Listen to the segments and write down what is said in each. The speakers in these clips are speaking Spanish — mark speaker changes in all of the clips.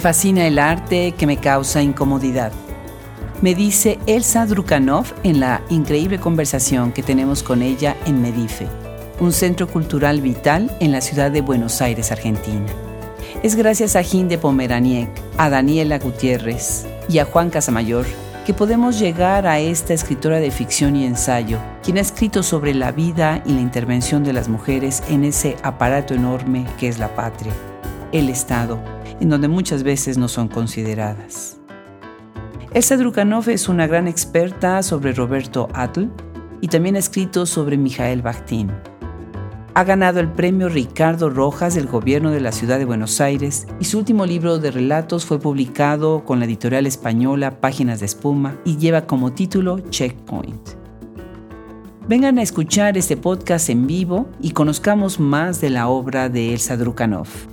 Speaker 1: Me fascina el arte que me causa incomodidad. Me dice Elsa Drukanov en la increíble conversación que tenemos con ella en Medife, un centro cultural vital en la ciudad de Buenos Aires, Argentina. Es gracias a Ginde Pomeraniec, a Daniela Gutiérrez y a Juan Casamayor que podemos llegar a esta escritora de ficción y ensayo, quien ha escrito sobre la vida y la intervención de las mujeres en ese aparato enorme que es la patria, el Estado, en donde muchas veces no son consideradas. Elsa Drukanov es una gran experta sobre Roberto Atl y también ha escrito sobre Mijael Bakhtin. Ha ganado el premio Ricardo Rojas del gobierno de la ciudad de Buenos Aires y su último libro de relatos fue publicado con la editorial española Páginas de Espuma y lleva como título Checkpoint. Vengan a escuchar este podcast en vivo y conozcamos más de la obra de Elsa Drukanov.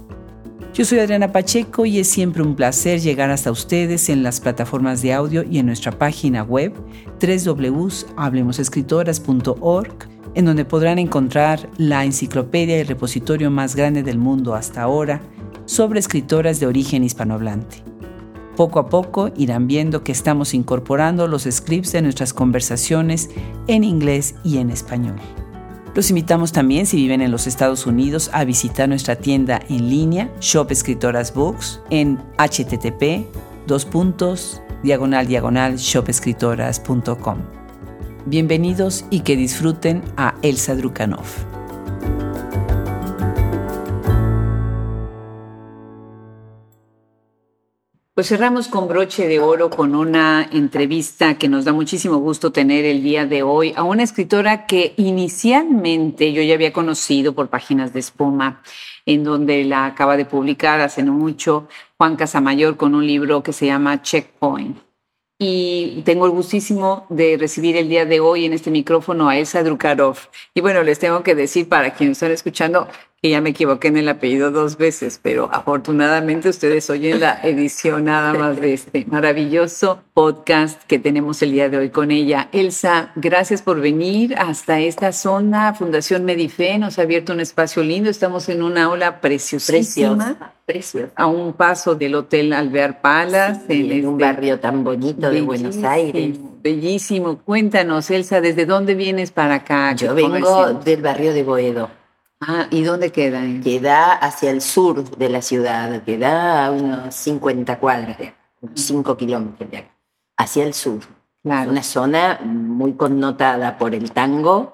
Speaker 1: Yo soy Adriana Pacheco y es siempre un placer llegar hasta ustedes en las plataformas de audio y en nuestra página web www.hablemosescritoras.org en donde podrán encontrar la enciclopedia y repositorio más grande del mundo hasta ahora sobre escritoras de origen hispanohablante. Poco a poco irán viendo que estamos incorporando los scripts de nuestras conversaciones en inglés y en español. Los invitamos también, si viven en los Estados Unidos, a visitar nuestra tienda en línea, Shop Escritoras Books, en http diagonal diagonal shopescritoras.com. Bienvenidos y que disfruten a Elsa Drukanov. Pues cerramos con broche de oro con una entrevista que nos da muchísimo gusto tener el día de hoy a una escritora que inicialmente yo ya había conocido por páginas de espuma, en donde la acaba de publicar hace no mucho Juan Casamayor con un libro que se llama Checkpoint y tengo el gustísimo de recibir el día de hoy en este micrófono a Elsa Drukarov. Y bueno, les tengo que decir para quienes están escuchando que ya me equivoqué en el apellido dos veces, pero afortunadamente ustedes oyen la edición nada más de este maravilloso podcast que tenemos el día de hoy con ella. Elsa, gracias por venir hasta esta zona. Fundación Medife nos ha abierto un espacio lindo. Estamos en una aula preciosísima.
Speaker 2: Preciosa.
Speaker 1: A un paso del Hotel Alvear Palace.
Speaker 2: en, un este barrio tan bonito de Buenos Aires.
Speaker 1: Bellísimo. Cuéntanos, Elsa, ¿desde dónde vienes para acá?
Speaker 2: Yo vengo del barrio de Boedo.
Speaker 1: Ah, ¿y dónde queda?
Speaker 2: Queda hacia el sur de la ciudad, queda a unos 50 cuadras, 5 kilómetros de acá, hacia el sur. Claro. Una zona muy connotada por el tango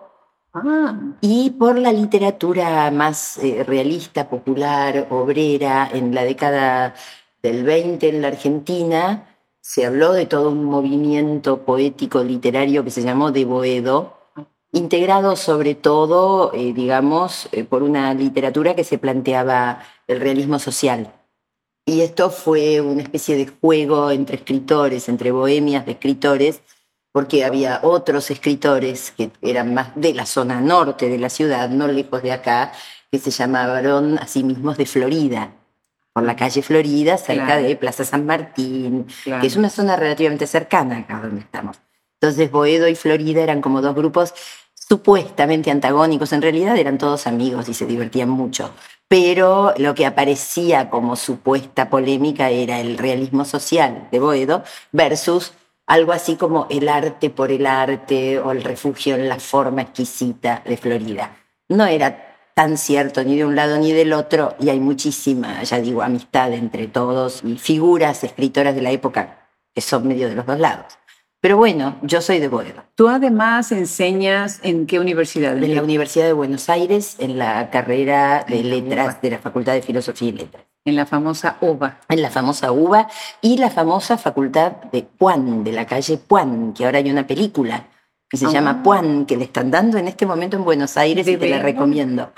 Speaker 2: ah. y por la literatura más eh, realista, popular, obrera. En la década del 20 en la Argentina se habló de todo un movimiento poético literario que se llamó de Boedo, integrado sobre todo, eh, digamos, eh, por una literatura que se planteaba el realismo social. Y esto fue una especie de juego entre escritores, entre bohemias de escritores, porque había otros escritores que eran más de la zona norte de la ciudad, no lejos de acá, que se llamaban a sí mismos de Florida, por la calle Florida, cerca de Plaza San Martín, que es una zona relativamente cercana acá donde estamos. Entonces Boedo y Florida eran como dos grupos supuestamente antagónicos, en realidad eran todos amigos y se divertían mucho. Pero lo que aparecía como supuesta polémica era el realismo social de Boedo versus algo así como el arte por el arte o el refugio en la forma exquisita de Florida. No era tan cierto ni de un lado ni del otro y hay muchísima, ya digo, amistad entre todos y figuras escritoras de la época que son medio de los dos lados. Pero bueno, yo soy de Boedo.
Speaker 1: Tú además enseñas en qué universidad?
Speaker 2: En la Universidad de Buenos Aires, en la carrera de letras de la Facultad de Filosofía y Letras.
Speaker 1: En la famosa UBA.
Speaker 2: En la famosa UBA y la famosa Facultad de Puan, de la calle Puan, que ahora hay una película que se llama ah. Puan, que le están dando en este momento en Buenos Aires y te la recomiendo.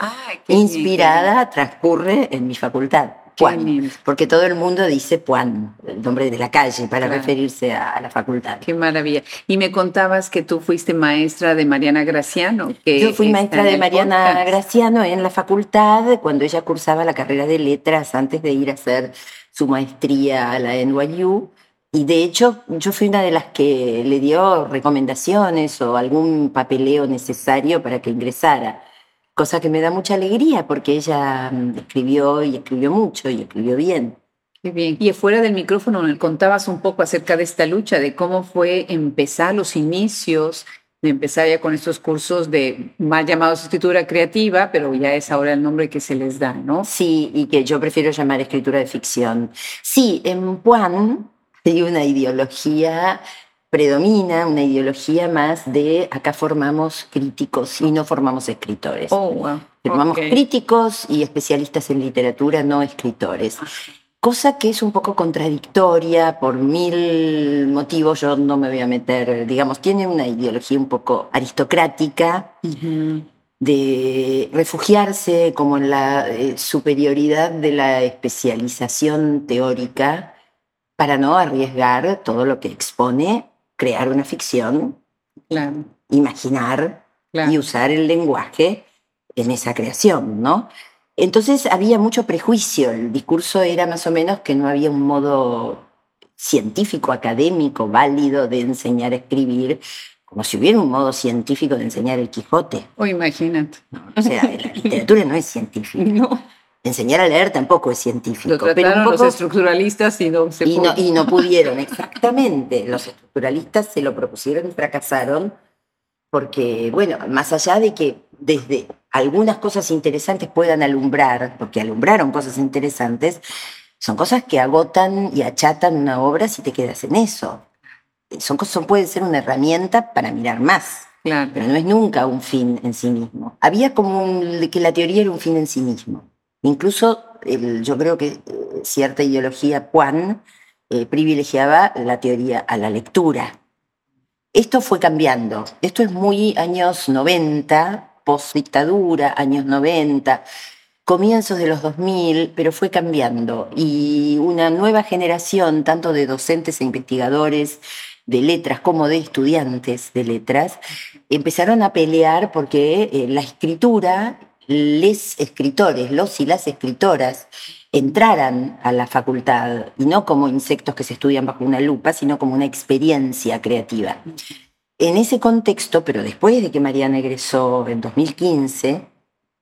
Speaker 2: Inspirada, transcurre en mi facultad. Puan, porque todo el mundo dice Puan, el nombre de la calle, para referirse a, la facultad.
Speaker 1: Qué maravilla. Y me contabas que tú fuiste maestra de Mariana Graciano. Que
Speaker 2: Yo fui maestra de Mariana Graciano en la facultad cuando ella cursaba la carrera de letras antes de ir a hacer su maestría a la NYU. Y de hecho, yo fui una de las que le dio recomendaciones o algún papeleo necesario para que ingresara cosa que me da mucha alegría porque ella mm, escribió y escribió mucho y escribió bien.
Speaker 1: Qué bien. Y fuera del micrófono me contabas un poco acerca de esta lucha, de cómo fue empezar los inicios, de empezar ya con estos cursos de más llamados escritura creativa, pero ya es ahora el nombre que se les da, ¿no?
Speaker 2: Sí, y que yo prefiero llamar escritura de ficción. Sí, en Puan hay una ideología predomina una ideología más de acá formamos críticos y no formamos escritores.
Speaker 1: Oh, wow.
Speaker 2: Formamos críticos y especialistas en literatura, no escritores. Cosa que es un poco contradictoria por mil motivos, yo no me voy a meter, digamos, tiene una ideología un poco aristocrática de refugiarse como en la eh, superioridad de la especialización teórica para no arriesgar todo lo que expone crear una ficción, imaginar y usar el lenguaje en esa creación, ¿no? Entonces había mucho prejuicio, el discurso era más o menos que no había un modo científico, académico, válido de enseñar a escribir, como si hubiera un modo científico de enseñar el Quijote.
Speaker 1: O imagínate.
Speaker 2: o sea, la literatura no es científica. No enseñar a leer tampoco es científico.
Speaker 1: pero los estructuralistas y no se
Speaker 2: y no, y no pudieron, exactamente. Los estructuralistas se lo propusieron y fracasaron porque, bueno, más allá de que desde algunas cosas interesantes puedan alumbrar, porque alumbraron cosas interesantes, son cosas que agotan y achatan una obra si te quedas en eso. Son cosas, pueden ser una herramienta para mirar más. Claro. Pero no es nunca un fin en sí mismo. Había como que la teoría era un fin en sí mismo. Incluso yo creo que eh, cierta ideología Juan eh, privilegiaba la teoría a la lectura. Esto fue cambiando. Esto es muy años 90, post dictadura, años 90, comienzos de los 2000, pero fue cambiando. Y una nueva generación, tanto de docentes e investigadores de letras como de estudiantes de letras, empezaron a pelear porque eh, la escritura les escritores, los y las escritoras, entraran a la facultad, y no como insectos que se estudian bajo una lupa, sino como una experiencia creativa. En ese contexto, pero después de que Mariana egresó en 2015,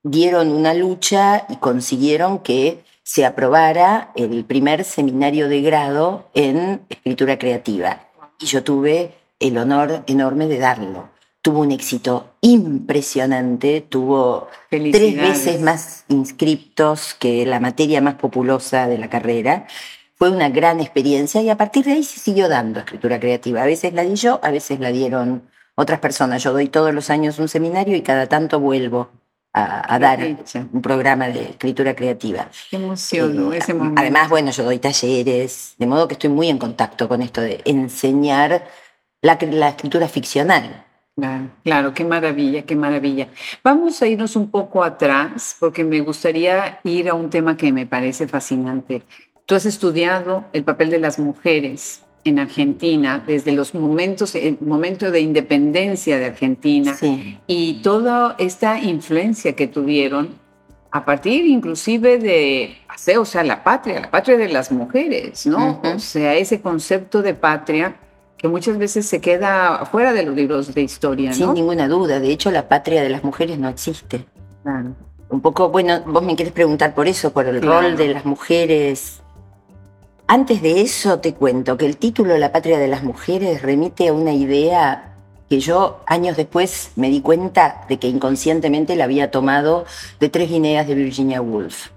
Speaker 2: dieron una lucha y consiguieron que se aprobara el primer seminario de grado en escritura creativa. Y yo tuve el honor enorme de darlo tuvo un éxito impresionante, tuvo tres veces más inscriptos que la materia más populosa de la carrera. Fue una gran experiencia y a partir de ahí se siguió dando escritura creativa. A veces la di yo, a veces la dieron otras personas. Yo doy todos los años un seminario y cada tanto vuelvo a, dar un programa de escritura creativa.
Speaker 1: Qué emoción,
Speaker 2: eh,
Speaker 1: ese momento.
Speaker 2: Además, bueno, yo doy talleres, de modo que estoy muy en contacto con esto de enseñar la escritura ficcional
Speaker 1: Claro, qué maravilla, qué maravilla. Vamos a irnos un poco atrás porque me gustaría ir a un tema que me parece fascinante. Tú has estudiado el papel de las mujeres en Argentina desde los momentos, el momento de independencia de Argentina y toda esta influencia que tuvieron a partir inclusive de o sea, la patria, la patria de las mujeres, ¿no? O sea, ese concepto de patria que muchas veces se queda fuera de los libros de historia. ¿no?
Speaker 2: Sin ninguna duda, de hecho la patria de las mujeres no existe. Claro. Un poco, bueno, vos me quieres preguntar por eso, por el rol de las mujeres. Antes de eso te cuento que el título La patria de las mujeres remite a una idea que yo años después me di cuenta de que inconscientemente la había tomado de Tres Guineas de Virginia Woolf.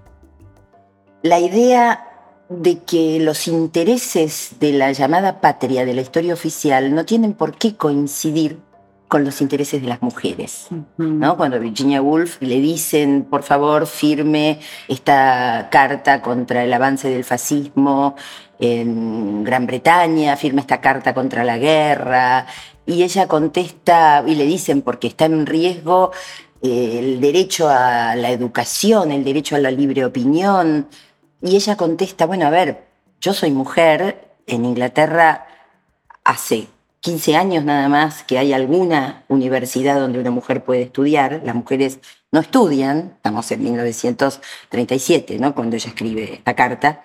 Speaker 2: La idea de que los intereses de la llamada patria de la historia oficial no tienen por qué coincidir con los intereses de las mujeres. ¿no? Cuando Virginia Woolf le dicen, por favor, firme esta carta contra el avance del fascismo en Gran Bretaña, firme esta carta contra la guerra, y ella contesta, y le dicen, porque está en riesgo eh, el derecho a la educación, el derecho a la libre opinión, y ella contesta, bueno, a ver, yo soy mujer, en Inglaterra hace 15 años nada más que hay alguna universidad donde una mujer puede estudiar, las mujeres no estudian, estamos en 1937, ¿no? cuando ella escribe esta carta.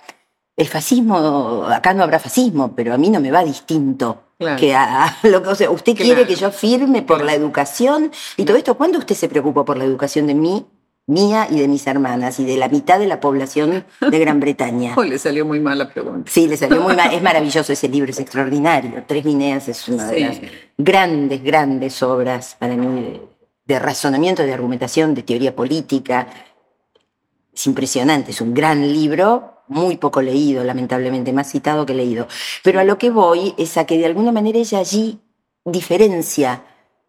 Speaker 2: El fascismo, acá no habrá fascismo, pero a mí no me va distinto que a, lo que, o sea, usted quiere que yo firme por la educación y todo esto. ¿Cuándo usted se preocupó por la educación de mí mía y de mis hermanas y de la mitad de la población de Gran Bretaña.
Speaker 1: Oh, le salió muy mal la pregunta.
Speaker 2: Sí, le salió muy mal. Es maravilloso ese libro, es extraordinario. Tres Guineas es una de las grandes, grandes obras para mí de, razonamiento, de argumentación, de teoría política. Es impresionante, es un gran libro, muy poco leído, lamentablemente, más citado que leído. Pero a lo que voy es a que de alguna manera ella allí diferencia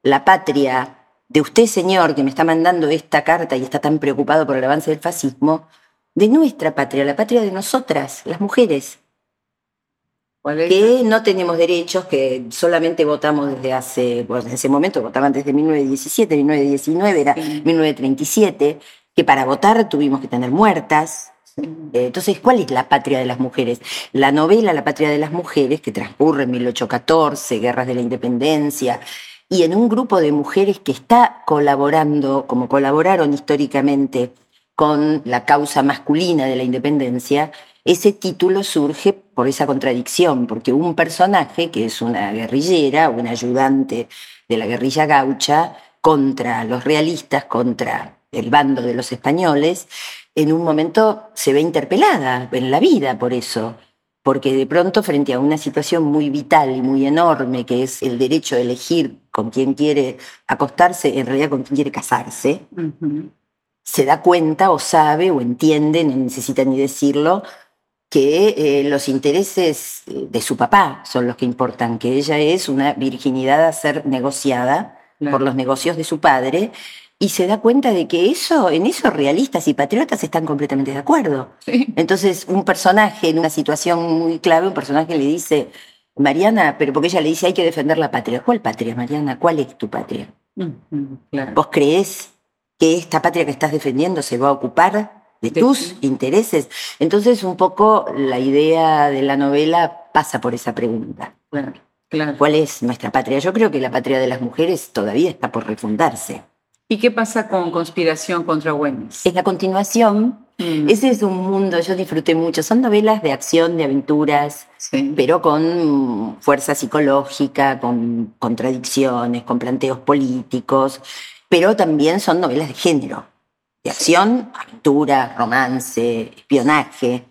Speaker 2: la patria de usted, señor, que me está mandando esta carta y está tan preocupado por el avance del fascismo, de nuestra patria, la patria de nosotras, las mujeres, que no tenemos derechos, que solamente votamos desde hace, pues en ese momento votaban desde 1917, 1919 era 1937, que para votar tuvimos que tener muertas. Entonces, ¿cuál es la patria de las mujeres? La novela La patria de las mujeres, que transcurre en 1814, guerras de la independencia, y en un grupo de mujeres que está colaborando, como colaboraron históricamente con la causa masculina de la independencia, ese título surge por esa contradicción, porque un personaje que es una guerrillera, un ayudante de la guerrilla gaucha, contra los realistas, contra el bando de los españoles, en un momento se ve interpelada en la vida por eso porque de pronto frente a una situación muy vital y muy enorme, que es el derecho a elegir con quién quiere acostarse, en realidad con quién quiere casarse, se da cuenta o sabe o entiende, no necesita ni decirlo, que eh, los intereses de su papá son los que importan, que ella es una virginidad a ser negociada por los negocios de su padre y se da cuenta de que eso, en eso realistas y patriotas están completamente de acuerdo. Entonces, un personaje en una situación muy clave, un personaje le dice, Mariana, pero porque ella le dice, hay que defender la patria. ¿Cuál patria, Mariana? ¿Cuál es tu patria? ¿Vos crees que esta patria que estás defendiendo se va a ocupar de, tus intereses? Entonces, un poco la idea de la novela pasa por esa pregunta. ¿Cuál es nuestra patria? Yo creo que la patria de las mujeres todavía está por refundarse.
Speaker 1: ¿Y qué pasa con Conspiración contra Güemes?
Speaker 2: Es la continuación. Mm. Ese es un mundo, yo disfruté mucho. Son novelas de acción, de aventuras, pero con fuerza psicológica, con contradicciones, con planteos políticos, pero también son novelas de género, de acción, aventura, romance, espionaje.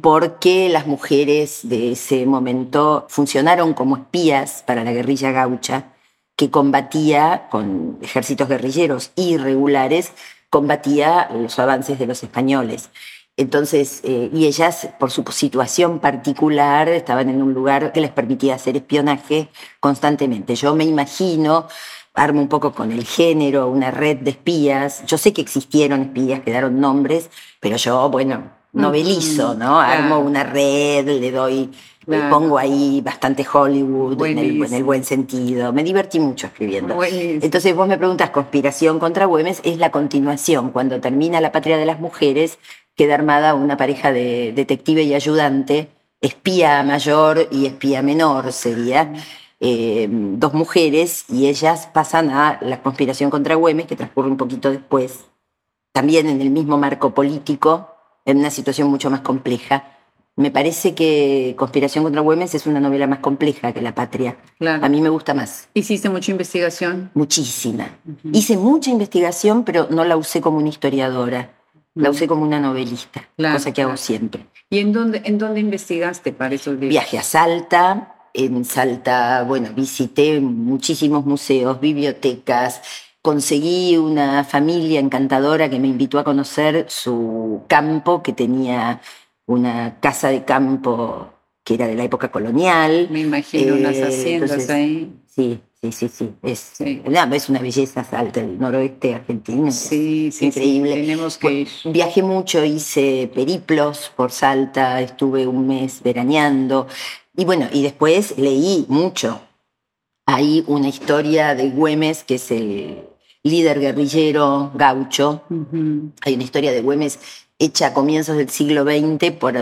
Speaker 2: Porque las mujeres de ese momento funcionaron como espías para la guerrilla gaucha que combatía con ejércitos guerrilleros irregulares, combatía los avances de los españoles. Entonces, eh, y ellas, por su situación particular, estaban en un lugar que les permitía hacer espionaje constantemente. Yo me imagino, armo un poco con el género, una red de espías. Yo sé que existieron espías, quedaron nombres, pero yo, bueno, novelizo, ¿no? Armo una red, le doy Pongo ahí bastante Hollywood en el, buen sentido. Me divertí mucho escribiendo. Entonces vos me preguntas, Conspiración contra Güemes es la continuación. Cuando termina La Patria de las Mujeres, queda armada una pareja de detective y ayudante, espía mayor y espía menor sería. Eh, dos mujeres y ellas pasan a la conspiración contra Güemes, que transcurre un poquito después, también en el mismo marco político, en una situación mucho más compleja me parece que Conspiración contra Güemes es una novela más compleja que La Patria. A mí me gusta más.
Speaker 1: ¿Hiciste mucha investigación?
Speaker 2: Muchísima. Hice mucha investigación, pero no la usé como una historiadora. La usé como una novelista, cosa que hago siempre.
Speaker 1: ¿Y en dónde, en dónde investigaste para esos libros?
Speaker 2: Viaje a Salta. En Salta, bueno, visité muchísimos museos, bibliotecas, conseguí una familia encantadora que me invitó a conocer su campo que tenía una casa de campo que era de la época colonial.
Speaker 1: Me imagino unas eh, haciendas ahí.
Speaker 2: Sí, sí, sí, sí. Es, Una, es una belleza Salta, el noroeste argentino.
Speaker 1: Sí, sí, increíble. tenemos que ir.
Speaker 2: Viajé mucho, hice periplos por Salta, estuve un mes veraneando. Y bueno, y después leí mucho. Hay una historia de Güemes, que es el líder guerrillero gaucho. Hay una historia de Güemes hecha a comienzos del siglo XX por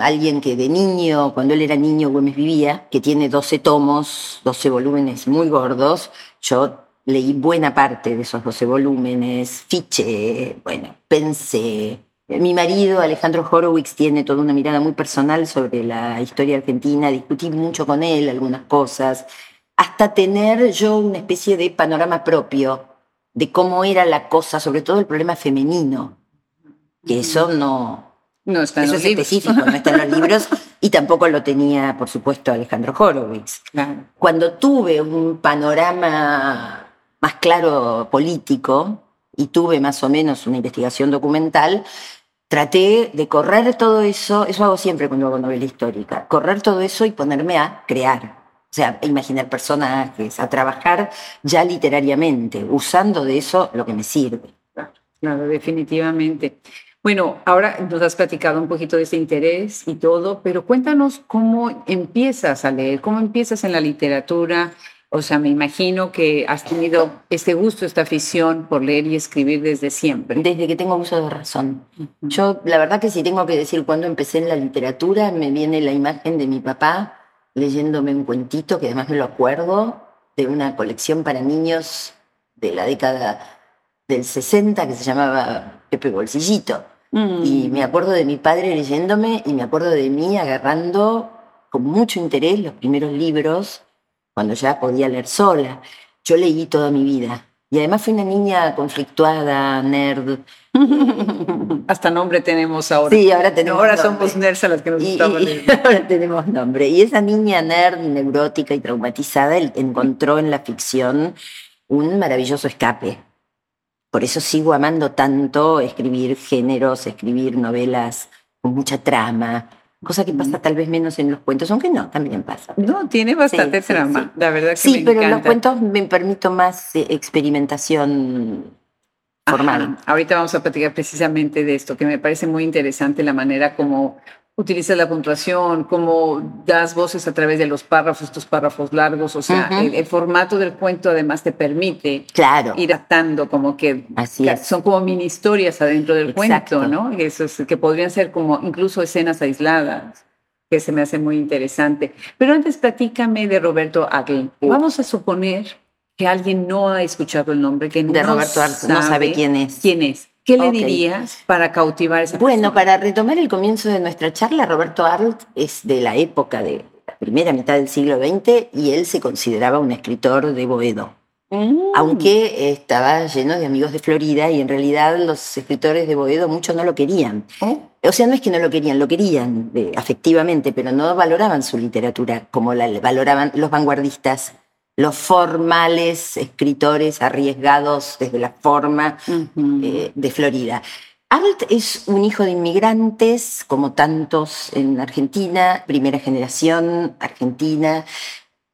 Speaker 2: alguien que de niño, cuando él era niño, Güemes vivía, que tiene 12 tomos, 12 volúmenes muy gordos. Yo leí buena parte de esos 12 volúmenes, fiché, bueno, pensé. Mi marido, Alejandro Horowitz, tiene toda una mirada muy personal sobre la historia argentina, discutí mucho con él algunas cosas, hasta tener yo una especie de panorama propio de cómo era la cosa, sobre todo el problema femenino, que eso no,
Speaker 1: no está
Speaker 2: en
Speaker 1: eso
Speaker 2: es específico, no está en los libros, y tampoco lo tenía, por supuesto, Alejandro Horowitz. Cuando tuve un panorama más claro político y tuve más o menos una investigación documental, traté de correr todo eso, eso hago siempre cuando hago novela histórica, correr todo eso y ponerme a crear. O sea, a imaginar personajes, a trabajar ya literariamente, usando de eso lo que me sirve.
Speaker 1: Claro, definitivamente. Bueno, ahora nos has platicado un poquito de ese interés y todo, pero cuéntanos cómo empiezas a leer, cómo empiezas en la literatura. O sea, me imagino que has tenido este gusto, esta afición por leer y escribir desde siempre.
Speaker 2: Desde que tengo uso de razón. Yo, la verdad que si tengo que decir cuándo empecé en la literatura, me viene la imagen de mi papá leyéndome un cuentito, que además me lo acuerdo, de una colección para niños de la década del 60 que se llamaba Pepe Bolsillito. Mm. Y me acuerdo de mi padre leyéndome y me acuerdo de mí agarrando con mucho interés los primeros libros cuando ya podía leer sola. Yo leí toda mi vida. Y además fui una niña conflictuada, nerd.
Speaker 1: Hasta nombre tenemos ahora.
Speaker 2: Sí, ahora tenemos
Speaker 1: Ahora somos nerds a las que nos gustamos.
Speaker 2: ahora tenemos nombre. Y esa niña nerd, neurótica y traumatizada encontró en la ficción un maravilloso escape. Por eso sigo amando tanto escribir géneros, escribir novelas con mucha trama, cosa que pasa tal vez menos en los cuentos, aunque no, también pasa.
Speaker 1: No, tiene bastante trama, la verdad que
Speaker 2: Sí, pero en los cuentos me permito más eh, experimentación formal.
Speaker 1: Ahorita vamos a platicar precisamente de esto, que me parece muy interesante la manera como utilizas la puntuación, cómo das voces a través de los párrafos, estos párrafos largos, o sea, el, formato del cuento además te permite
Speaker 2: claro.
Speaker 1: ir atando como que, son como mini historias adentro del cuento, ¿no? Eso que podrían ser como incluso escenas aisladas que se me hace muy interesante. Pero antes platícame de Roberto Aglen. Vamos a suponer que alguien no ha escuchado el nombre, que
Speaker 2: de
Speaker 1: no
Speaker 2: Roberto
Speaker 1: sabe
Speaker 2: no sabe quién es.
Speaker 1: ¿Quién es? ¿Qué le dirías para cautivar esa
Speaker 2: Bueno, para retomar el comienzo de nuestra charla, Roberto Arlt es de la época de la primera mitad del siglo XX y él se consideraba un escritor de Boedo. Mm. Aunque estaba lleno de amigos de Florida y en realidad los escritores de Boedo muchos no lo querían. Oh. O sea, no es que no lo querían, lo querían afectivamente, pero no valoraban su literatura como la valoraban los vanguardistas los formales escritores arriesgados desde la forma eh, de Florida. Alt es un hijo de inmigrantes, como tantos en Argentina, primera generación argentina,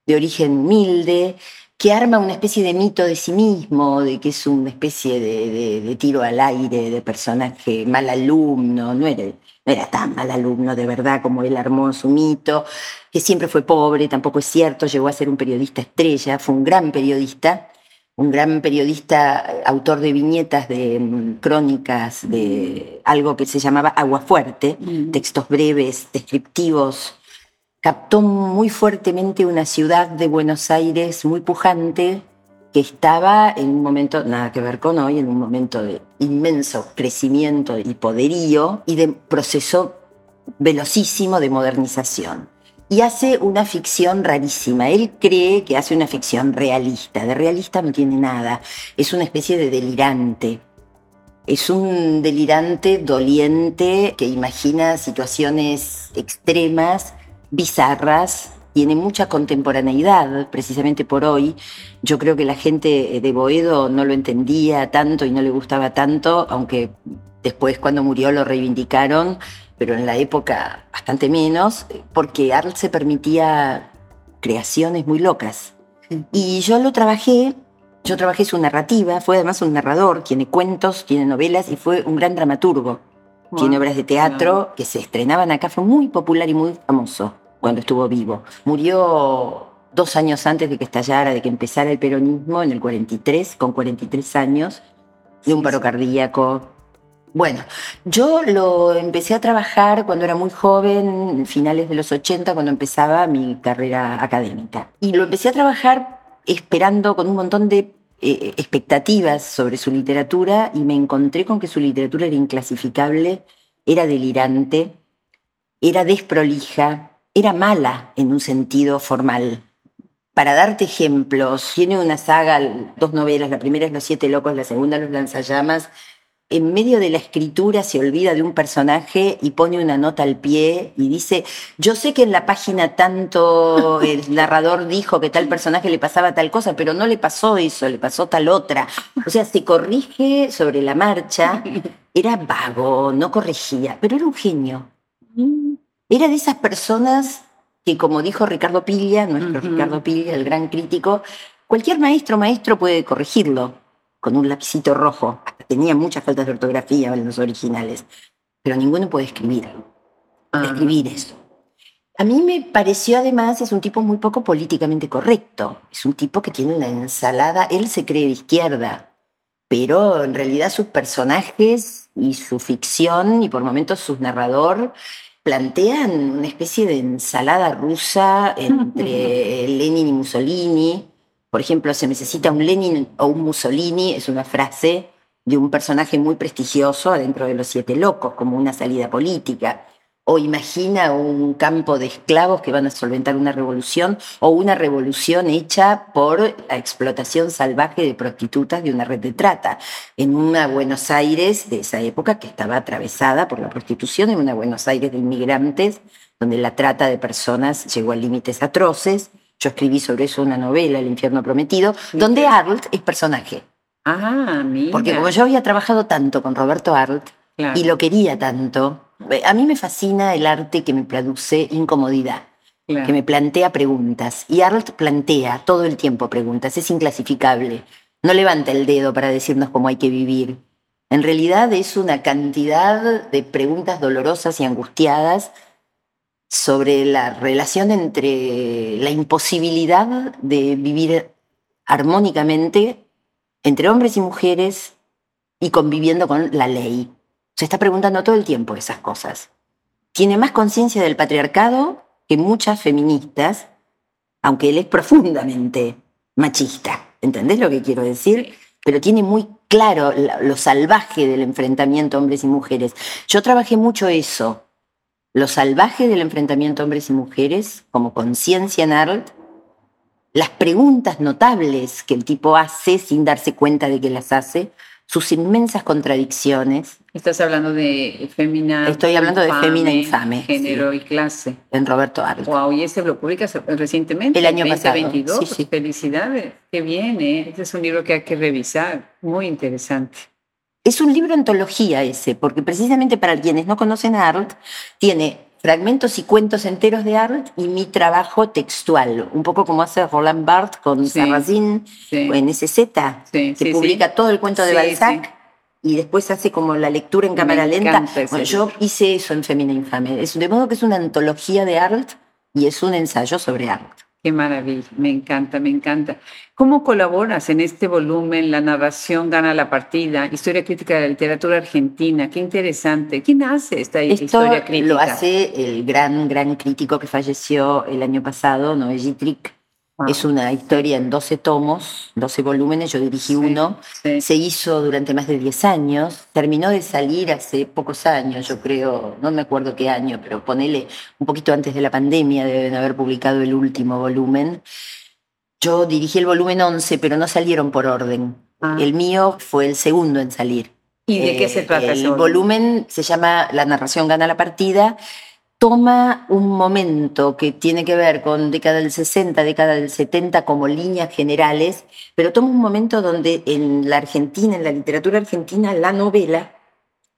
Speaker 2: de origen humilde, que arma una especie de mito de sí mismo, de que es una especie de, tiro al aire, de personaje mal alumno, no era, no era tan mal alumno de verdad como él armó su mito, que siempre fue pobre, tampoco es cierto, llegó a ser un periodista estrella, fue un gran periodista, un gran periodista, autor de viñetas, de mm, crónicas, de algo que se llamaba Agua Fuerte, mm. textos breves, descriptivos, captó muy fuertemente una ciudad de Buenos Aires muy pujante que estaba en un momento, nada que ver con hoy, en un momento de inmenso crecimiento y poderío y de proceso velocísimo de modernización. Y hace una ficción rarísima. Él cree que hace una ficción realista. De realista no tiene nada. Es una especie de delirante. Es un delirante doliente que imagina situaciones extremas bizarras, tiene mucha contemporaneidad, precisamente por hoy. Yo creo que la gente de Boedo no lo entendía tanto y no le gustaba tanto, aunque después cuando murió lo reivindicaron, pero en la época bastante menos, porque Arl se permitía creaciones muy locas. Y yo lo trabajé, yo trabajé su narrativa, fue además un narrador, tiene cuentos, tiene novelas y fue un gran dramaturgo. Tiene obras de teatro que se estrenaban acá, fue muy popular y muy famoso cuando estuvo vivo. Murió dos años antes de que estallara, de que empezara el peronismo, en el 43, con 43 años, de un paro cardíaco. Bueno, yo lo empecé a trabajar cuando era muy joven, finales de los 80, cuando empezaba mi carrera académica. Y lo empecé a trabajar esperando con un montón de eh, expectativas sobre su literatura y me encontré con que su literatura era inclasificable, era delirante, era desprolija, era mala en un sentido formal. para darte ejemplos, tiene una saga, dos novelas, la primera es Los Siete Locos, la segunda Los Lanzallamas. En medio de la escritura se olvida de un personaje y pone una nota al pie y dice, yo sé que en la página tanto el narrador dijo que tal personaje le pasaba tal cosa, pero no le pasó eso, le pasó tal otra. O sea, se corrige sobre la marcha, era vago, no corregía, pero era un genio. Era de esas personas que como dijo Ricardo Pilla, nuestro Ricardo Pilla, el gran crítico, cualquier maestro maestro puede corregirlo con un lapicito rojo. tenía muchas faltas de ortografía en los originales, pero ninguno puede escribir. Ah. Escribir eso. A mí me pareció además, es un tipo muy poco políticamente correcto. Es un tipo que tiene una ensalada, él se cree de izquierda, pero en realidad sus personajes y su ficción y por momentos su narrador plantean una especie de ensalada rusa entre Lenin y Mussolini. Por ejemplo, se necesita un Lenin o un Mussolini, es una frase de un personaje muy prestigioso adentro de los Siete Locos, como una salida política o imagina un campo de esclavos que van a solventar una revolución o una revolución hecha por la explotación salvaje de prostitutas de una red de trata en una Buenos Aires de esa época que estaba atravesada por la prostitución, en una Buenos Aires de inmigrantes donde la trata de personas llegó a límites atroces. Yo escribí sobre eso una novela, El infierno prometido, donde Arlt es personaje.
Speaker 1: Ah, mira.
Speaker 2: Porque como yo había trabajado tanto con Roberto Arlt y lo quería tanto, a mí me fascina el arte que me produce incomodidad, que me plantea preguntas. Y Arlt plantea todo el tiempo preguntas, es inclasificable. No levanta el dedo para decirnos cómo hay que vivir. En realidad es una cantidad de preguntas dolorosas y angustiadas sobre la relación entre la imposibilidad de vivir armónicamente entre hombres y mujeres y conviviendo con la ley. Se está preguntando todo el tiempo esas cosas. Tiene más conciencia del patriarcado que muchas feministas, aunque él es profundamente machista. ¿Entendés lo que quiero decir? Pero tiene muy claro lo salvaje del enfrentamiento hombres y mujeres. Yo trabajé mucho eso, lo salvaje del enfrentamiento hombres y mujeres como conciencia en Arlt, las preguntas notables que el tipo hace sin darse cuenta de que las hace, sus inmensas contradicciones.
Speaker 1: Estás hablando de Femina.
Speaker 2: Estoy hablando de Femina Infame.
Speaker 1: Género y clase.
Speaker 2: En Roberto Arlt.
Speaker 1: Wow, y ese lo publicas recientemente.
Speaker 2: El año pasado.
Speaker 1: 2022. Sí, sí. Felicidades. Qué bien, ¿eh? Ese es un libro que hay que revisar. Muy interesante.
Speaker 2: Es un libro antología ese, porque precisamente para quienes no conocen a Arlt, tiene fragmentos y cuentos enteros de Arlt y mi trabajo textual, un poco como hace Roland Barthes con sí, Sarrazin sí. en SZ, que publica todo el cuento de Balzac y después hace como la lectura en cámara lenta. Bueno, yo hice eso en Femina Infame. De modo que es una antología de Arlt y es un ensayo sobre Arlt.
Speaker 1: Qué maravilla, me encanta, me encanta. ¿Cómo colaboras en este volumen? La narración gana la partida, historia crítica de la literatura argentina, qué interesante. ¿Quién hace esta
Speaker 2: Esto
Speaker 1: historia crítica?
Speaker 2: Lo hace el gran, gran crítico que falleció el año pasado, Noé Gitrick. Wow. Es una historia en 12 tomos, 12 volúmenes, yo dirigí sí, uno. Sí. Se hizo durante más de 10 años, terminó de salir hace pocos años, yo creo, no me acuerdo qué año, pero ponele un poquito antes de la pandemia, deben haber publicado el último volumen. Yo dirigí el volumen 11, pero no salieron por orden. Ah. El mío fue el segundo en salir.
Speaker 1: ¿Y de eh, qué se trata?
Speaker 2: El volumen se llama La narración gana la partida toma un momento que tiene que ver con década del 60, década del 70 como líneas generales, pero toma un momento donde en la Argentina, en la literatura argentina, la novela,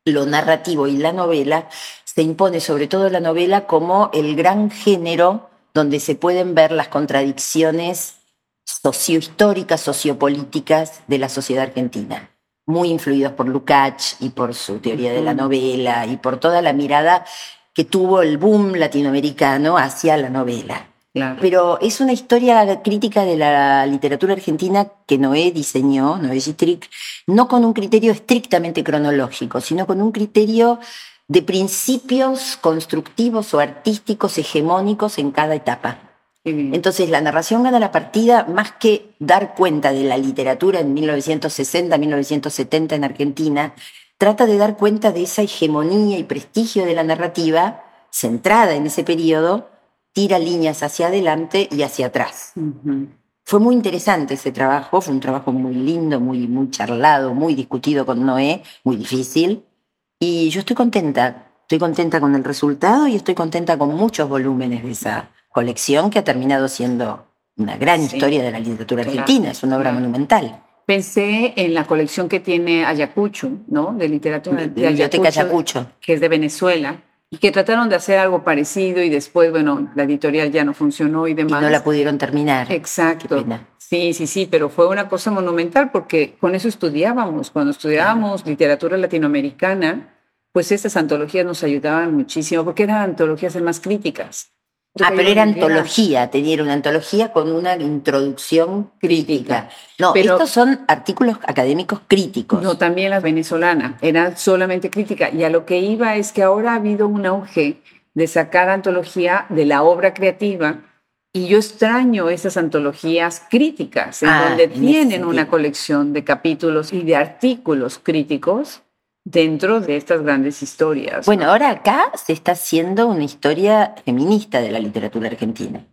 Speaker 2: lo narrativo y la novela, se impone sobre todo la novela como el gran género donde se pueden ver las contradicciones sociohistóricas, sociopolíticas de la sociedad argentina muy influidos por Lukács y por su teoría de la novela y por toda la mirada que tuvo el boom latinoamericano hacia la novela.
Speaker 1: Claro.
Speaker 2: Pero es una historia crítica de la literatura argentina que Noé diseñó, Noé Gitrick, no con un criterio estrictamente cronológico, sino con un criterio de principios constructivos o artísticos hegemónicos en cada etapa. Entonces la narración gana la partida más que dar cuenta de la literatura en 1960-1970 en Argentina, trata de dar cuenta de esa hegemonía y prestigio de la narrativa centrada en ese periodo tira líneas hacia adelante y hacia atrás. Fue muy interesante ese trabajo, fue un trabajo muy lindo, muy, muy charlado, muy discutido con Noé, muy difícil. Y yo estoy contenta, estoy contenta con el resultado y estoy contenta con muchos volúmenes de esa colección que ha terminado siendo una gran historia de la literatura argentina, es una obra monumental.
Speaker 1: Pensé en la colección que tiene Ayacucho, ¿no? De literatura de,
Speaker 2: Biblioteca Ayacucho,
Speaker 1: que es de Venezuela, y que trataron de hacer algo parecido y después, bueno, la editorial ya no funcionó y demás.
Speaker 2: Y no la pudieron terminar.
Speaker 1: Exacto. Sí, sí, sí, pero fue una cosa monumental porque con eso estudiábamos. Cuando estudiábamos literatura latinoamericana, pues estas antologías nos ayudaban muchísimo porque eran antologías más críticas.
Speaker 2: Ah, pero era antología, tenía una antología con una introducción crítica. No, pero, estos son artículos académicos críticos.
Speaker 1: No, también la venezolana, era solamente crítica. Y a lo que iba es que ahora ha habido un auge de sacar antología de la obra creativa y yo extraño esas antologías críticas, en ah, donde tienen una colección de capítulos y de artículos críticos dentro de estas grandes historias.
Speaker 2: Bueno, ahora acá se está haciendo una historia feminista de la literatura argentina.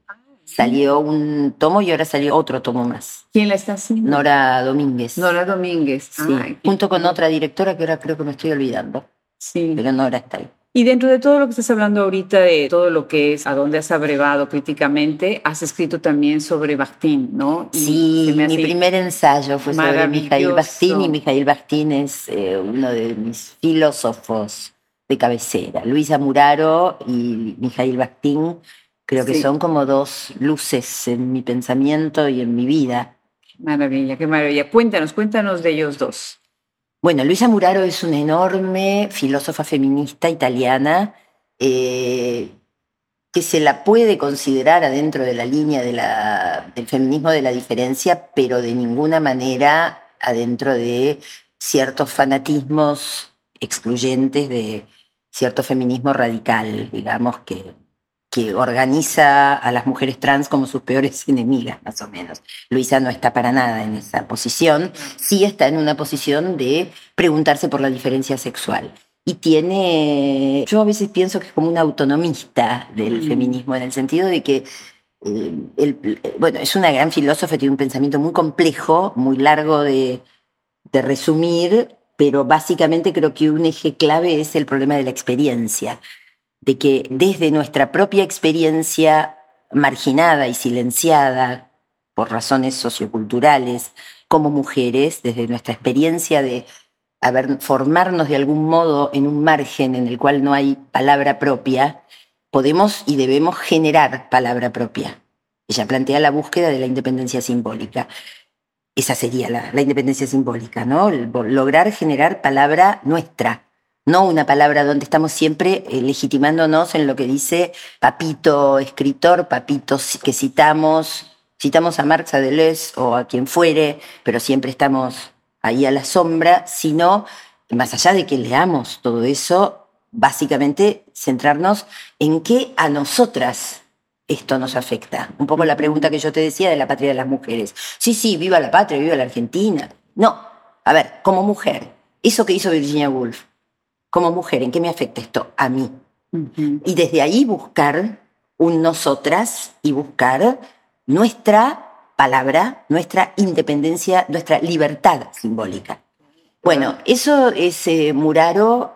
Speaker 2: Salió un tomo y ahora salió otro tomo más.
Speaker 1: ¿Quién la está haciendo?
Speaker 2: Nora Domínguez.
Speaker 1: Nora Domínguez.
Speaker 2: Sí, junto con otra directora que ahora creo que me estoy olvidando. Sí. Pero Nora está ahí.
Speaker 1: Y dentro de todo lo que estás hablando ahorita, de todo lo que es, a dónde has abrevado críticamente, has escrito también sobre Bakhtin, ¿no?
Speaker 2: sí, mi primer ensayo fue sobre Mijail Bakhtin y Mijail Bakhtin es eh, uno de mis filósofos de cabecera. Luisa Muraro y Mijail Bakhtin creo que son como dos luces en mi pensamiento y en mi vida.
Speaker 1: Maravilla, qué maravilla. Cuéntanos, cuéntanos de ellos dos.
Speaker 2: Bueno, Luisa Muraro es una enorme filósofa feminista italiana eh, que se la puede considerar adentro de la línea del feminismo de la diferencia, pero de ninguna manera adentro de ciertos fanatismos excluyentes de cierto feminismo radical, digamos, que que organiza a las mujeres trans como sus peores enemigas, más o menos. Luisa no está para nada en esa posición, sí está en una posición de preguntarse por la diferencia sexual. Y tiene, yo a veces pienso que es como una autonomista del mm. feminismo, en el sentido de que, eh, bueno, es una gran filósofa, tiene un pensamiento muy complejo, muy largo de, de resumir, pero básicamente creo que un eje clave es el problema de la experiencia de que desde nuestra propia experiencia marginada y silenciada por razones socioculturales como mujeres, desde nuestra experiencia de haber, formarnos de algún modo en un margen en el cual no hay palabra propia, podemos y debemos generar palabra propia. Ella plantea la búsqueda de la independencia simbólica. Esa sería la, la independencia simbólica, ¿no? lograr generar palabra nuestra, no una palabra donde estamos siempre eh, legitimándonos en lo que dice Papito escritor, Papito que citamos, citamos a Marx, a Deleuze o a quien fuere, pero siempre estamos ahí a la sombra, sino, más allá de que leamos todo eso, básicamente centrarnos en qué a nosotras esto nos afecta. Un poco la pregunta que yo te decía de la patria de las mujeres. Sí, sí, viva la patria, viva la Argentina. No, a ver, como mujer, eso que hizo Virginia Woolf, como mujer, ¿en qué me afecta esto? A mí. Y desde ahí buscar un nosotras y buscar nuestra palabra, nuestra independencia, nuestra libertad simbólica. Bueno, eso es eh, Muraro,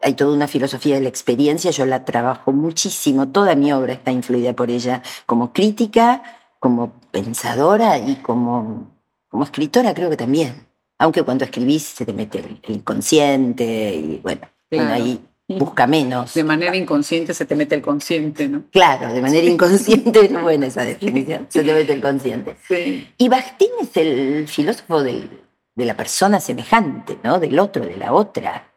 Speaker 2: hay toda una filosofía de la experiencia, yo la trabajo muchísimo, toda mi obra está influida por ella como crítica, como pensadora y como, como escritora creo que también aunque cuando escribís se te mete el inconsciente y bueno, ahí busca menos.
Speaker 1: De manera inconsciente se te mete el consciente, ¿no?
Speaker 2: Claro, de manera inconsciente no buena esa definición, se te mete el consciente. Y Bakhtin es el filósofo de la persona semejante, ¿no? Del otro, de la otra.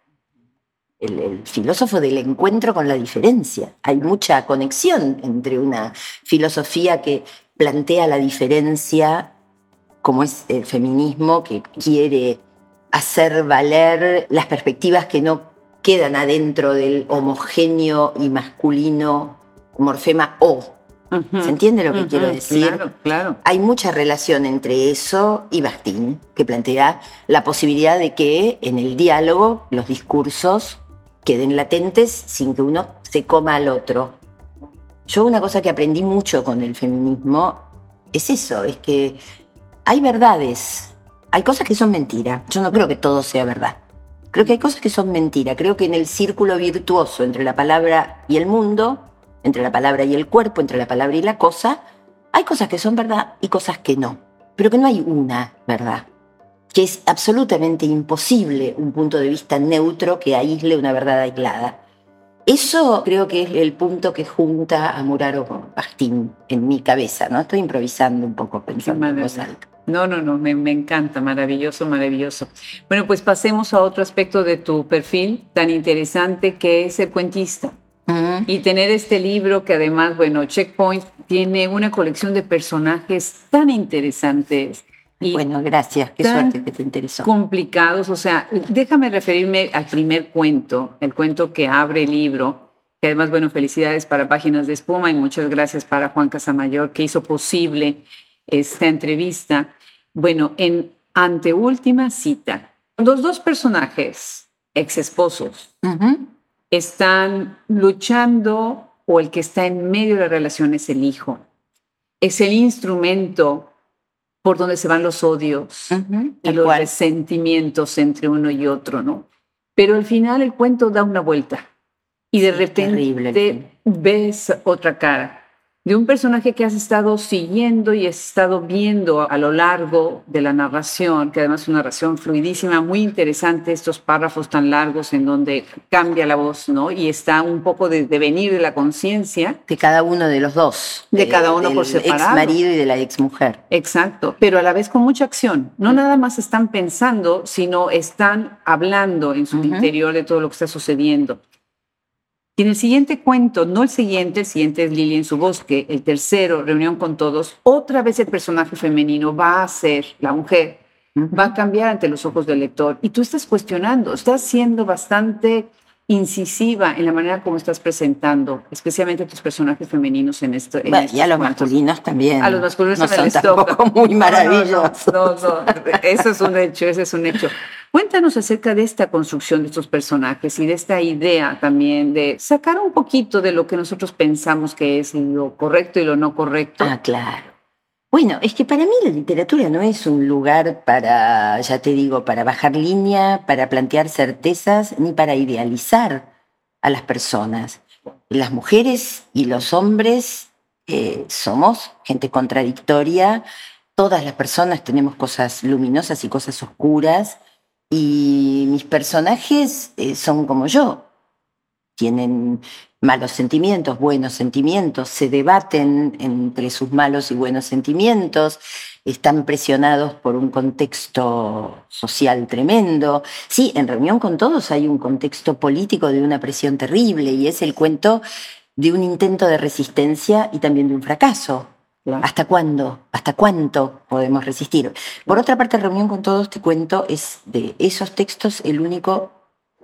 Speaker 2: el, filósofo del encuentro con la diferencia. Hay mucha conexión entre una filosofía que plantea la diferencia como es el feminismo, que quiere hacer valer las perspectivas que no quedan adentro del homogéneo y masculino morfema O. ¿Se entiende lo que quiero decir?
Speaker 1: Claro, claro.
Speaker 2: Hay mucha relación entre eso y Bastín, que plantea la posibilidad de que en el diálogo los discursos queden latentes sin que uno se coma al otro. Yo una cosa que aprendí mucho con el feminismo es eso, es que hay verdades, hay cosas que son mentiras. Yo no creo que todo sea verdad. Creo que hay cosas que son mentiras. Creo que en el círculo virtuoso entre la palabra y el mundo, entre la palabra y el cuerpo, entre la palabra y la cosa, hay cosas que son verdad y cosas que no. Pero que no hay una verdad. Que es absolutamente imposible un punto de vista neutro que aísle una verdad aislada. Eso creo que es el punto que junta a Muraro con Bastín en mi cabeza, ¿no? Estoy improvisando un poco, pensando en voz alta.
Speaker 1: No, no, no, me, encanta, maravilloso, maravilloso. Bueno, pues pasemos a otro aspecto de tu perfil tan interesante que es el cuentista. Y tener este libro que además, bueno, Checkpoint tiene una colección de personajes tan interesantes.
Speaker 2: Y bueno, gracias, qué suerte que te interesó.
Speaker 1: Complicados, o sea, déjame referirme al primer cuento, el cuento que abre el libro, que además, bueno, felicidades para Páginas de Espuma y muchas gracias para Juan Casamayor que hizo posible esta entrevista. Bueno, en anteúltima cita, los dos personajes, ex esposos, están luchando o el que está en medio de la relación es el hijo. Es el instrumento por donde se van los odios y los resentimientos entre uno y otro, ¿no? Pero al final el cuento da una vuelta y de repente ves otra cara de un personaje que has estado siguiendo y has estado viendo a lo largo de la narración, que además es una narración fluidísima, muy interesante, estos párrafos tan largos en donde cambia la voz, ¿no? Y está un poco de devenir de la conciencia.
Speaker 2: De cada uno de los dos.
Speaker 1: De, cada uno por separado.
Speaker 2: Ex marido y de la ex mujer.
Speaker 1: Exacto, pero a la vez con mucha acción. No nada más están pensando, sino están hablando en su interior de todo lo que está sucediendo. Y en el siguiente cuento, no el siguiente, el siguiente es Lili en su bosque, el tercero, Reunión con Todos, otra vez el personaje femenino va a ser la mujer, va a cambiar ante los ojos del lector. Y tú estás cuestionando, estás siendo bastante incisiva en la manera como estás presentando, especialmente a tus personajes femeninos en esto.
Speaker 2: y a los masculinos también.
Speaker 1: A los masculinos
Speaker 2: no son tampoco muy maravillosos.
Speaker 1: No, no, eso es un hecho, ese es un hecho. Cuéntanos acerca de esta construcción de estos personajes y de esta idea también de sacar un poquito de lo que nosotros pensamos que es lo correcto y lo no correcto.
Speaker 2: Ah, claro. Bueno, es que para mí la literatura no es un lugar para, ya te digo, para bajar línea, para plantear certezas, ni para idealizar a las personas. Las mujeres y los hombres eh, somos gente contradictoria, todas las personas tenemos cosas luminosas y cosas oscuras, y mis personajes eh, son como yo, tienen malos sentimientos, buenos sentimientos, se debaten entre sus malos y buenos sentimientos, están presionados por un contexto social tremendo. Sí, en reunión con todos hay un contexto político de una presión terrible y es el cuento de un intento de resistencia y también de un fracaso. ¿Hasta cuándo? ¿Hasta cuánto podemos resistir? Por otra parte, reunión con todos, te cuento, es de esos textos el único,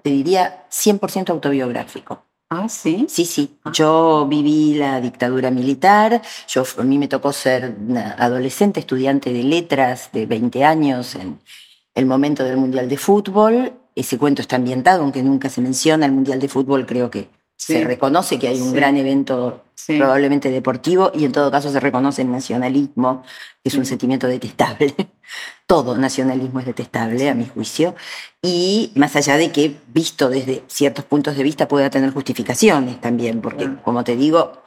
Speaker 2: te diría, 100% autobiográfico.
Speaker 1: Ah, sí.
Speaker 2: Sí, sí. Ah. Yo viví la dictadura militar. Yo, a mí me tocó ser adolescente, estudiante de letras de 20 años en el momento del Mundial de Fútbol. Ese cuento está ambientado, aunque nunca se menciona el Mundial de Fútbol, creo que se reconoce que hay un gran evento probablemente deportivo y en todo caso se reconoce el nacionalismo, que es un sentimiento detestable. todo nacionalismo es detestable, a mi juicio. Y más allá de que, visto desde ciertos puntos de vista, pueda tener justificaciones también, porque, como te digo,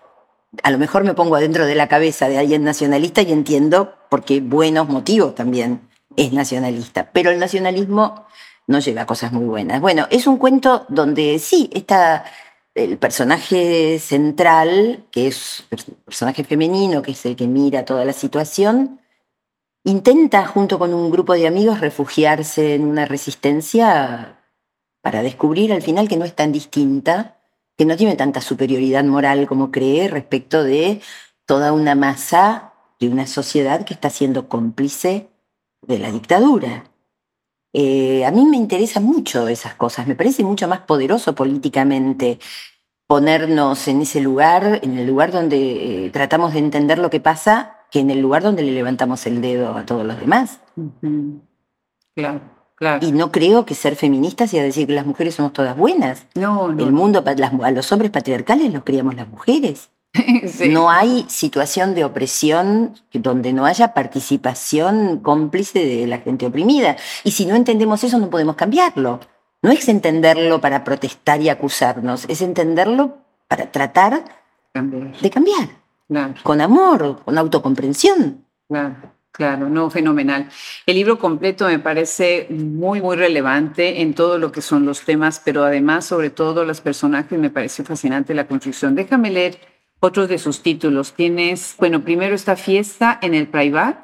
Speaker 2: a lo mejor me pongo adentro de la cabeza de alguien nacionalista y entiendo por qué buenos motivos también es nacionalista. Pero el nacionalismo no lleva a cosas muy buenas. Bueno, es un cuento donde sí, está el personaje central, que es el personaje femenino, que es el que mira toda la situación, intenta junto con un grupo de amigos refugiarse en una resistencia para descubrir al final que no es tan distinta, que no tiene tanta superioridad moral como cree respecto de toda una masa de una sociedad que está siendo cómplice de la dictadura. Eh, a mí me interesan mucho esas cosas, me parece mucho más poderoso políticamente ponernos en ese lugar, en el lugar donde eh, tratamos de entender lo que pasa, que en el lugar donde le levantamos el dedo a todos los demás.
Speaker 1: Claro. Claro.
Speaker 2: Y no creo que ser feminista sea decir que las mujeres somos todas buenas.
Speaker 1: No, no.
Speaker 2: El mundo, a los hombres patriarcales los criamos las mujeres. No hay situación de opresión donde no haya participación cómplice de la gente oprimida. Y si no entendemos eso, no podemos cambiarlo. No es entenderlo para protestar y acusarnos, es entenderlo para tratar de cambiar. Con amor, con autocomprensión.
Speaker 1: Claro. Claro, no, fenomenal. El libro completo me parece muy, muy relevante en todo lo que son los temas, pero además, sobre todo, los personajes, me parece fascinante la construcción. Déjame leer otros de sus títulos. Tienes, bueno, primero esta fiesta en el Private,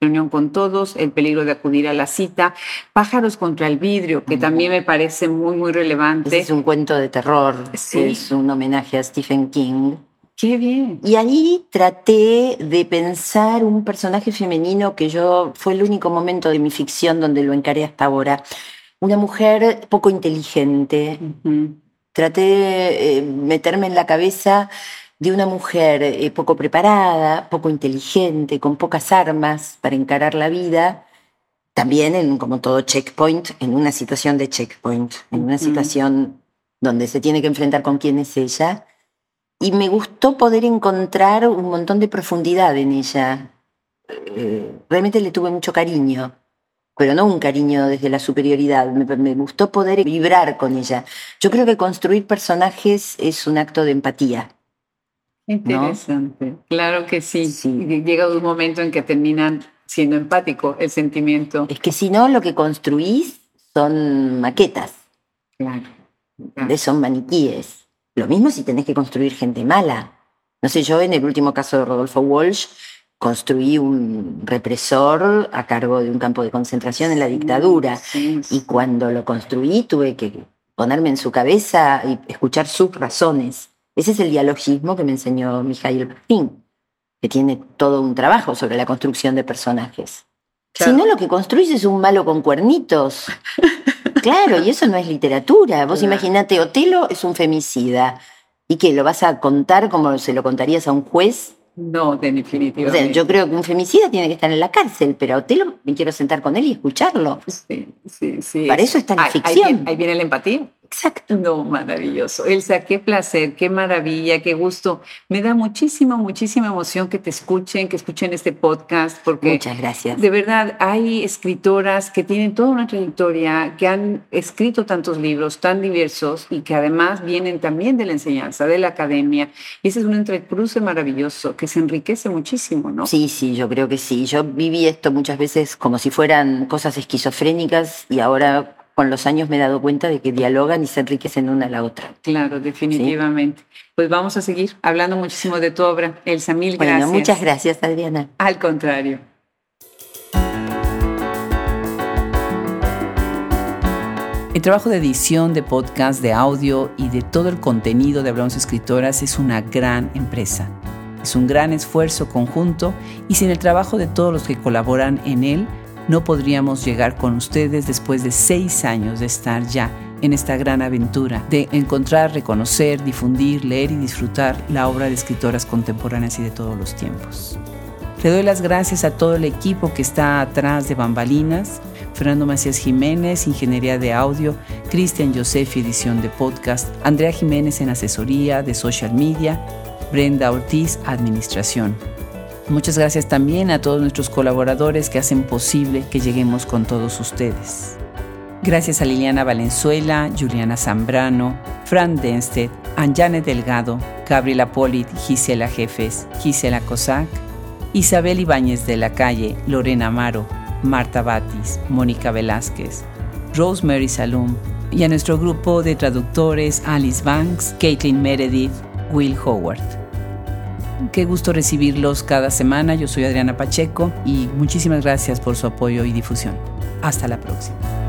Speaker 1: reunión con todos, el peligro de acudir a la cita, pájaros contra el vidrio, que también me parece muy, muy relevante.
Speaker 2: es un cuento de terror, es un homenaje a Stephen King.
Speaker 1: Qué bien.
Speaker 2: Y ahí traté de pensar un personaje femenino que yo fue el único momento de mi ficción donde lo encaré hasta ahora. Una mujer poco inteligente. Traté de eh, meterme en la cabeza de una mujer eh, poco preparada, poco inteligente, con pocas armas para encarar la vida, también en, como todo checkpoint, en una situación de checkpoint, en una situación donde se tiene que enfrentar con quién es ella y me gustó poder encontrar un montón de profundidad en ella. Eh, realmente le tuve mucho cariño, pero no un cariño desde la superioridad, me, gustó poder vibrar con ella. Yo creo que construir personajes es un acto de empatía.
Speaker 1: Interesante, claro que sí. sí. Llega un momento en que terminan siendo empático el sentimiento.
Speaker 2: Es que si no, lo que construís son maquetas.
Speaker 1: Claro.
Speaker 2: Son maniquíes. Lo mismo si tenés que construir gente mala. No sé, yo en el último caso de Rodolfo Walsh construí un represor a cargo de un campo de concentración en la dictadura. Y cuando lo construí tuve que ponerme en su cabeza y escuchar sus razones. Ese es el dialogismo que me enseñó Mijail Bakhtin, que tiene todo un trabajo sobre la construcción de personajes. Si no, lo que construís es un malo con cuernitos. Claro, y eso no es literatura. Vos imaginate, Otelo es un femicida. ¿Y qué? ¿Lo vas a contar como se lo contarías a un juez?
Speaker 1: No, definitivamente.
Speaker 2: yo creo que un femicida tiene que estar en la cárcel, pero a Otelo me quiero sentar con él y escucharlo.
Speaker 1: Sí, sí, sí.
Speaker 2: Para eso está la ficción.
Speaker 1: ahí viene la empatía.
Speaker 2: Exacto.
Speaker 1: No, maravilloso. Elsa, qué placer, qué maravilla, qué gusto. Me da muchísima, muchísima emoción que te escuchen, que escuchen este podcast, porque...
Speaker 2: Muchas gracias.
Speaker 1: De verdad, hay escritoras que tienen toda una trayectoria, que han escrito tantos libros tan diversos y que además vienen también de la enseñanza, de la academia. Y ese es un entrecruce maravilloso que se enriquece muchísimo, ¿no?
Speaker 2: Sí, sí, yo creo que sí. Yo viví esto muchas veces como si fueran cosas esquizofrénicas y ahora con los años me he dado cuenta de que dialogan y se enriquecen una a la otra.
Speaker 1: Claro, definitivamente. Pues vamos a seguir hablando muchísimo de tu obra. Elsa, mil gracias.
Speaker 2: muchas gracias, Adriana.
Speaker 1: Al contrario. El trabajo de edición de podcast, de audio y de todo el contenido de Hablamos Escritoras es una gran empresa. Es un gran esfuerzo conjunto y sin el trabajo de todos los que colaboran en él, no podríamos llegar con ustedes después de seis años de estar ya en esta gran aventura de encontrar, reconocer, difundir, leer y disfrutar la obra de escritoras contemporáneas y de todos los tiempos. Le doy las gracias a todo el equipo que está atrás de bambalinas, Fernando Macías Jiménez, Ingeniería de Audio, Cristian Josefi, edición de podcast, Andrea Jiménez en asesoría de social media, Brenda Ortiz, administración. Muchas gracias también a todos nuestros colaboradores que hacen posible que lleguemos con todos ustedes. Gracias a Liliana Valenzuela, Juliana Zambrano, Fran Denstedt, Anjane Delgado, Gabriela Polit, Gisela Jefes, Gisela Cosac, Isabel Ibáñez de la Calle, Lorena Amaro, Marta Batis, Mónica Velázquez, Rosemary Salum y a nuestro grupo de traductores Alice Banks, Caitlin Meredith, Will Howard. Qué gusto recibirlos cada semana. Yo soy Adriana Pacheco y muchísimas gracias por su apoyo y difusión. Hasta la próxima.